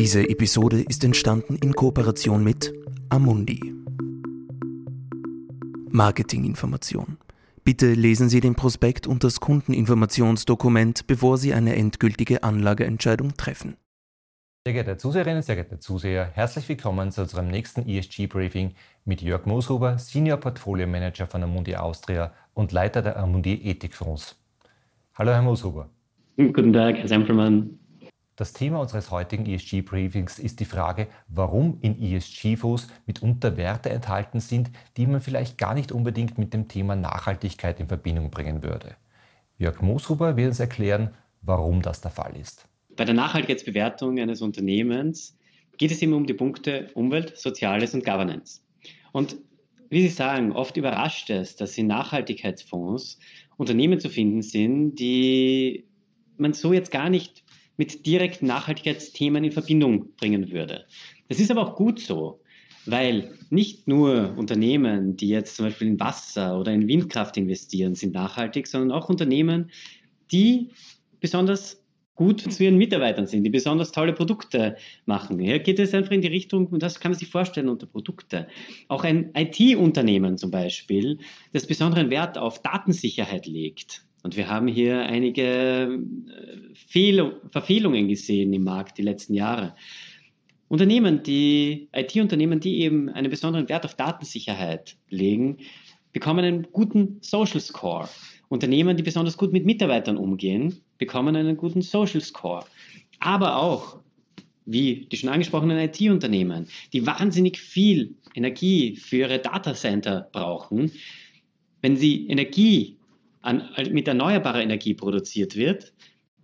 Diese Episode ist entstanden in Kooperation mit Amundi. Marketinginformation. Bitte lesen Sie den Prospekt und das Kundeninformationsdokument, bevor Sie eine endgültige Anlageentscheidung treffen. Sehr geehrte Zuseherinnen, sehr geehrte Zuseher, herzlich willkommen zu unserem nächsten ESG-Briefing mit Jörg Mooshuber, Senior Portfolio Manager von Amundi Austria und Leiter der Amundi Ethikfonds. Hallo, Herr Mooshuber. Guten Tag, Herr Sempermann. Das Thema unseres heutigen ESG-Briefings ist die Frage, warum in ESG-Fonds mitunter Werte enthalten sind, die man vielleicht gar nicht unbedingt mit dem Thema Nachhaltigkeit in Verbindung bringen würde. Jörg Mooshuber wird uns erklären, warum das der Fall ist. Bei der Nachhaltigkeitsbewertung eines Unternehmens geht es immer um die Punkte Umwelt, Soziales und Governance. Und wie Sie sagen, oft überrascht es, dass in Nachhaltigkeitsfonds Unternehmen zu finden sind, die man so jetzt gar nicht mit direkten Nachhaltigkeitsthemen in Verbindung bringen würde. Das ist aber auch gut so, weil nicht nur Unternehmen, die jetzt zum Beispiel in Wasser oder in Windkraft investieren, sind nachhaltig, sondern auch Unternehmen, die besonders gut zu ihren Mitarbeitern sind, die besonders tolle Produkte machen. Hier geht es einfach in die Richtung, und das kann man sich vorstellen unter Produkte. Auch ein IT-Unternehmen zum Beispiel, das besonderen Wert auf Datensicherheit legt und wir haben hier einige äh, Fehl Verfehlungen gesehen im Markt die letzten Jahre. Unternehmen, die IT-Unternehmen, die eben einen besonderen Wert auf Datensicherheit legen, bekommen einen guten Social Score. Unternehmen, die besonders gut mit Mitarbeitern umgehen, bekommen einen guten Social Score. Aber auch, wie die schon angesprochenen IT-Unternehmen, die wahnsinnig viel Energie für ihre Datacenter brauchen, wenn sie Energie an, mit erneuerbarer Energie produziert wird,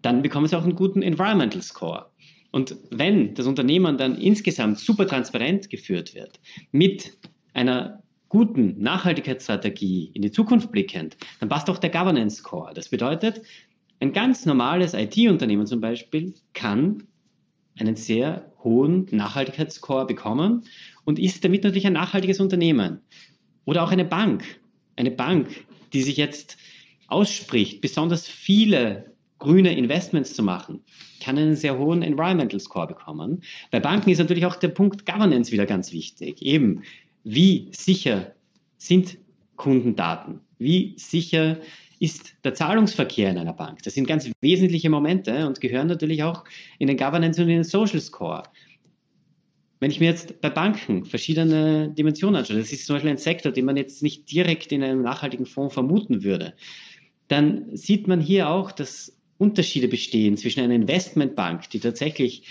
dann bekommen sie auch einen guten Environmental Score. Und wenn das Unternehmen dann insgesamt super transparent geführt wird, mit einer guten Nachhaltigkeitsstrategie in die Zukunft blickend, dann passt auch der Governance Score. Das bedeutet, ein ganz normales IT-Unternehmen zum Beispiel kann einen sehr hohen Nachhaltigkeitsscore bekommen und ist damit natürlich ein nachhaltiges Unternehmen. Oder auch eine Bank. Eine Bank, die sich jetzt ausspricht, besonders viele grüne Investments zu machen, kann einen sehr hohen Environmental Score bekommen. Bei Banken ist natürlich auch der Punkt Governance wieder ganz wichtig. Eben, wie sicher sind Kundendaten? Wie sicher ist der Zahlungsverkehr in einer Bank? Das sind ganz wesentliche Momente und gehören natürlich auch in den Governance und in den Social Score. Wenn ich mir jetzt bei Banken verschiedene Dimensionen anschaue, das ist zum Beispiel ein Sektor, den man jetzt nicht direkt in einem nachhaltigen Fonds vermuten würde dann sieht man hier auch, dass Unterschiede bestehen zwischen einer Investmentbank, die tatsächlich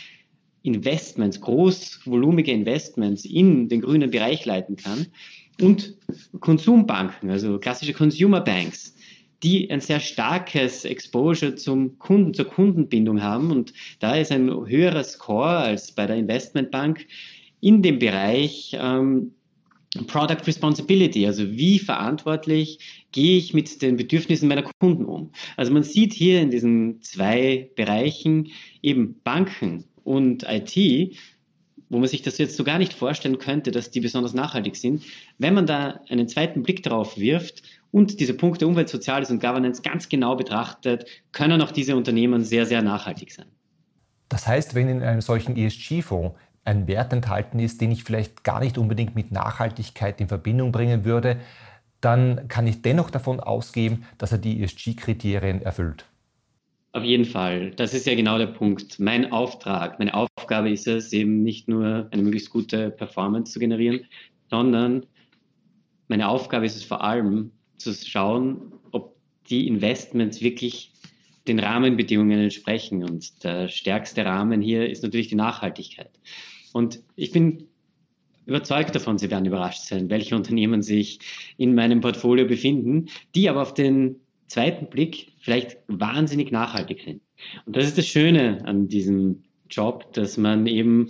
Investments, großvolumige Investments in den grünen Bereich leiten kann, und Konsumbanken, also klassische Consumer Banks, die ein sehr starkes Exposure zum Kunden, zur Kundenbindung haben. Und da ist ein höherer Score als bei der Investmentbank in dem Bereich ähm, Product Responsibility, also wie verantwortlich gehe ich mit den Bedürfnissen meiner Kunden um. Also man sieht hier in diesen zwei Bereichen eben Banken und IT, wo man sich das jetzt so gar nicht vorstellen könnte, dass die besonders nachhaltig sind. Wenn man da einen zweiten Blick drauf wirft und diese Punkte Umwelt, Soziales und Governance ganz genau betrachtet, können auch diese Unternehmen sehr, sehr nachhaltig sein. Das heißt, wenn in einem solchen ESG-Fonds ein Wert enthalten ist, den ich vielleicht gar nicht unbedingt mit Nachhaltigkeit in Verbindung bringen würde, dann kann ich dennoch davon ausgehen, dass er die ESG-Kriterien erfüllt. Auf jeden Fall. Das ist ja genau der Punkt. Mein Auftrag, meine Aufgabe ist es, eben nicht nur eine möglichst gute Performance zu generieren, sondern meine Aufgabe ist es vor allem zu schauen, ob die Investments wirklich den Rahmenbedingungen entsprechen. Und der stärkste Rahmen hier ist natürlich die Nachhaltigkeit. Und ich bin überzeugt davon, Sie werden überrascht sein, welche Unternehmen sich in meinem Portfolio befinden, die aber auf den zweiten Blick vielleicht wahnsinnig nachhaltig sind. Und das ist das Schöne an diesem Job, dass man eben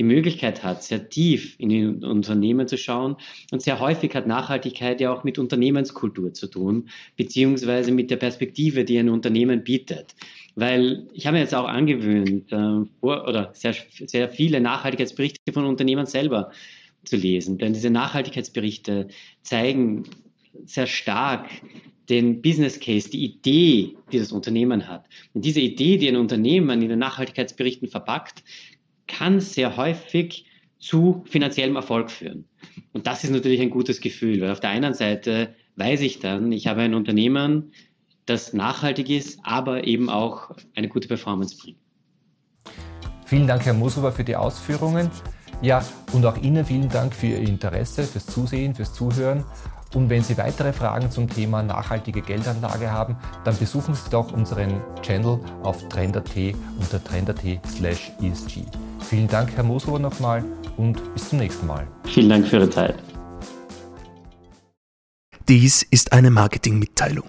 die Möglichkeit hat, sehr tief in die Unternehmen zu schauen. Und sehr häufig hat Nachhaltigkeit ja auch mit Unternehmenskultur zu tun, beziehungsweise mit der Perspektive, die ein Unternehmen bietet. Weil ich habe mir jetzt auch angewöhnt, äh, vor, oder sehr, sehr viele Nachhaltigkeitsberichte von Unternehmen selber zu lesen. Denn diese Nachhaltigkeitsberichte zeigen sehr stark den Business Case, die Idee, die das Unternehmen hat. Und diese Idee, die ein Unternehmen in den Nachhaltigkeitsberichten verpackt, kann sehr häufig zu finanziellem Erfolg führen. Und das ist natürlich ein gutes Gefühl, weil auf der einen Seite weiß ich dann, ich habe ein Unternehmen, das nachhaltig ist, aber eben auch eine gute Performance bringt. Vielen Dank, Herr Mosowa, für die Ausführungen. Ja, und auch Ihnen vielen Dank für Ihr Interesse, fürs Zusehen, fürs Zuhören. Und wenn Sie weitere Fragen zum Thema nachhaltige Geldanlage haben, dann besuchen Sie doch unseren Channel auf trend.at unter trend.at slash ESG. Vielen Dank, Herr Mosowa, nochmal und bis zum nächsten Mal. Vielen Dank für Ihre Zeit. Dies ist eine Marketingmitteilung.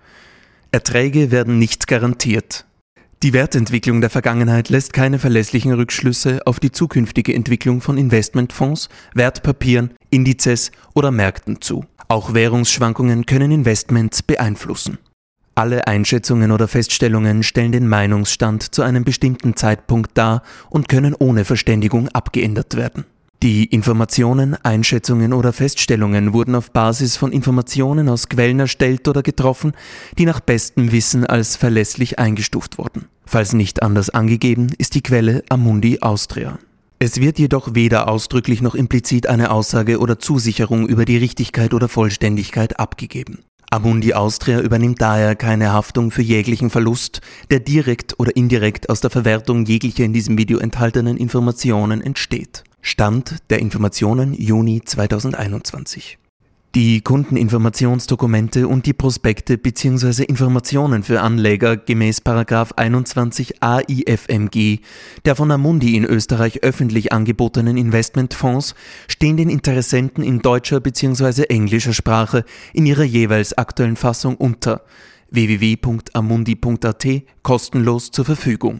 Erträge werden nicht garantiert. Die Wertentwicklung der Vergangenheit lässt keine verlässlichen Rückschlüsse auf die zukünftige Entwicklung von Investmentfonds, Wertpapieren, Indizes oder Märkten zu. Auch Währungsschwankungen können Investments beeinflussen. Alle Einschätzungen oder Feststellungen stellen den Meinungsstand zu einem bestimmten Zeitpunkt dar und können ohne Verständigung abgeändert werden. Die Informationen, Einschätzungen oder Feststellungen wurden auf Basis von Informationen aus Quellen erstellt oder getroffen, die nach bestem Wissen als verlässlich eingestuft wurden. Falls nicht anders angegeben, ist die Quelle Amundi Austria. Es wird jedoch weder ausdrücklich noch implizit eine Aussage oder Zusicherung über die Richtigkeit oder Vollständigkeit abgegeben. Amundi Austria übernimmt daher keine Haftung für jeglichen Verlust, der direkt oder indirekt aus der Verwertung jeglicher in diesem Video enthaltenen Informationen entsteht. Stand der Informationen Juni 2021. Die Kundeninformationsdokumente und die Prospekte bzw. Informationen für Anleger gemäß 21 AIFMG der von Amundi in Österreich öffentlich angebotenen Investmentfonds stehen den Interessenten in deutscher bzw. englischer Sprache in ihrer jeweils aktuellen Fassung unter www.amundi.at kostenlos zur Verfügung.